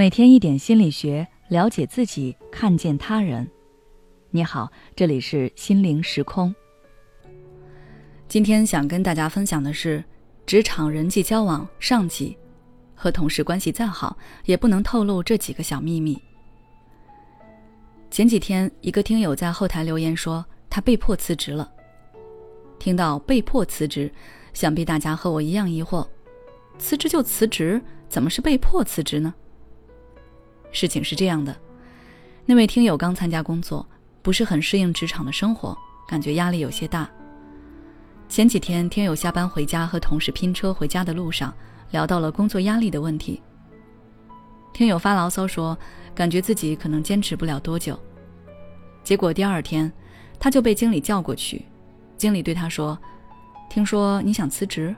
每天一点心理学，了解自己，看见他人。你好，这里是心灵时空。今天想跟大家分享的是职场人际交往上级，和同事关系再好，也不能透露这几个小秘密。前几天，一个听友在后台留言说，他被迫辞职了。听到被迫辞职，想必大家和我一样疑惑：辞职就辞职，怎么是被迫辞职呢？事情是这样的，那位听友刚参加工作，不是很适应职场的生活，感觉压力有些大。前几天，听友下班回家和同事拼车回家的路上，聊到了工作压力的问题。听友发牢骚说，感觉自己可能坚持不了多久。结果第二天，他就被经理叫过去，经理对他说：“听说你想辞职。”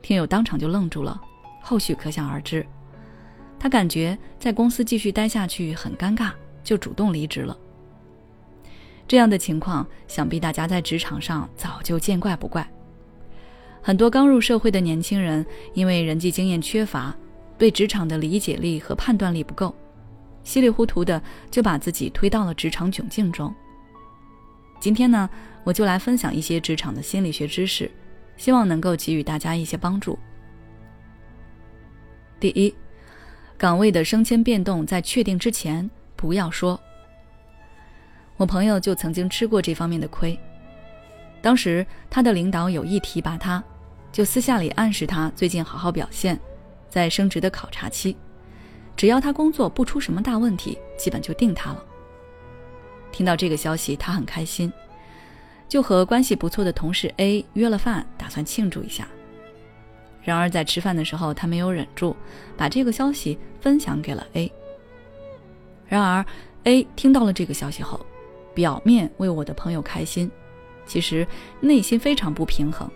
听友当场就愣住了，后续可想而知。他感觉在公司继续待下去很尴尬，就主动离职了。这样的情况，想必大家在职场上早就见怪不怪。很多刚入社会的年轻人，因为人际经验缺乏，对职场的理解力和判断力不够，稀里糊涂的就把自己推到了职场窘境中。今天呢，我就来分享一些职场的心理学知识，希望能够给予大家一些帮助。第一。岗位的升迁变动在确定之前不要说。我朋友就曾经吃过这方面的亏。当时他的领导有意提拔他，就私下里暗示他最近好好表现，在升职的考察期，只要他工作不出什么大问题，基本就定他了。听到这个消息，他很开心，就和关系不错的同事 A 约了饭，打算庆祝一下。然而在吃饭的时候，他没有忍住，把这个消息分享给了 A。然而 A 听到了这个消息后，表面为我的朋友开心，其实内心非常不平衡，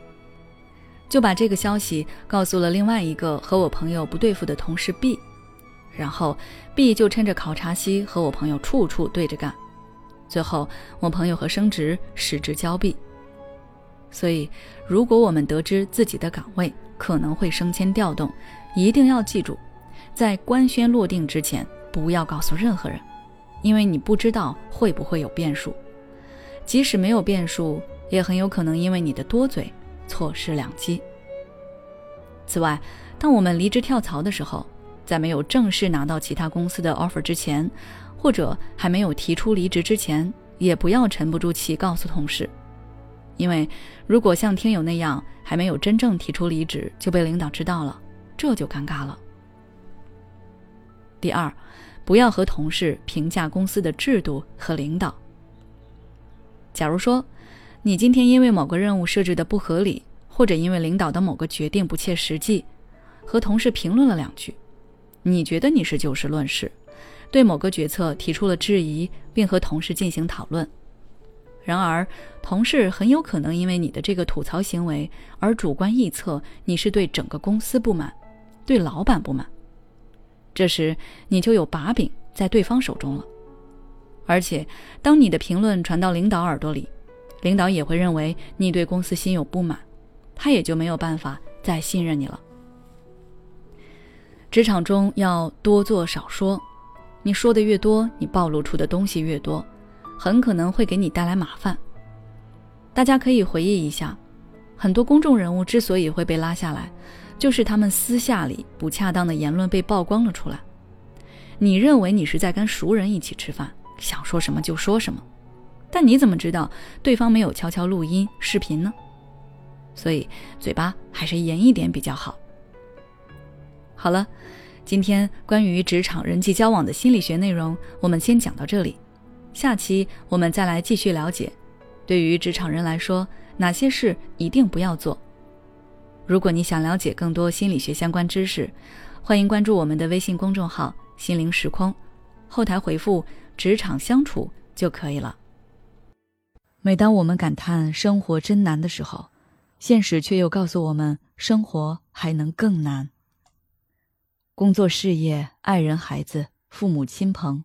就把这个消息告诉了另外一个和我朋友不对付的同事 B。然后 B 就趁着考察期和我朋友处处对着干，最后我朋友和升职失之交臂。所以，如果我们得知自己的岗位可能会升迁调动，一定要记住，在官宣落定之前，不要告诉任何人，因为你不知道会不会有变数。即使没有变数，也很有可能因为你的多嘴，错失良机。此外，当我们离职跳槽的时候，在没有正式拿到其他公司的 offer 之前，或者还没有提出离职之前，也不要沉不住气告诉同事。因为，如果像听友那样还没有真正提出离职就被领导知道了，这就尴尬了。第二，不要和同事评价公司的制度和领导。假如说，你今天因为某个任务设置的不合理，或者因为领导的某个决定不切实际，和同事评论了两句，你觉得你是就事论事，对某个决策提出了质疑，并和同事进行讨论。然而，同事很有可能因为你的这个吐槽行为而主观臆测你是对整个公司不满，对老板不满。这时，你就有把柄在对方手中了。而且，当你的评论传到领导耳朵里，领导也会认为你对公司心有不满，他也就没有办法再信任你了。职场中要多做少说，你说的越多，你暴露出的东西越多。很可能会给你带来麻烦。大家可以回忆一下，很多公众人物之所以会被拉下来，就是他们私下里不恰当的言论被曝光了出来。你认为你是在跟熟人一起吃饭，想说什么就说什么，但你怎么知道对方没有悄悄录音视频呢？所以嘴巴还是严一点比较好。好了，今天关于职场人际交往的心理学内容，我们先讲到这里。下期我们再来继续了解，对于职场人来说，哪些事一定不要做。如果你想了解更多心理学相关知识，欢迎关注我们的微信公众号“心灵时空”，后台回复“职场相处”就可以了。每当我们感叹生活真难的时候，现实却又告诉我们，生活还能更难。工作、事业、爱人、孩子、父母亲朋。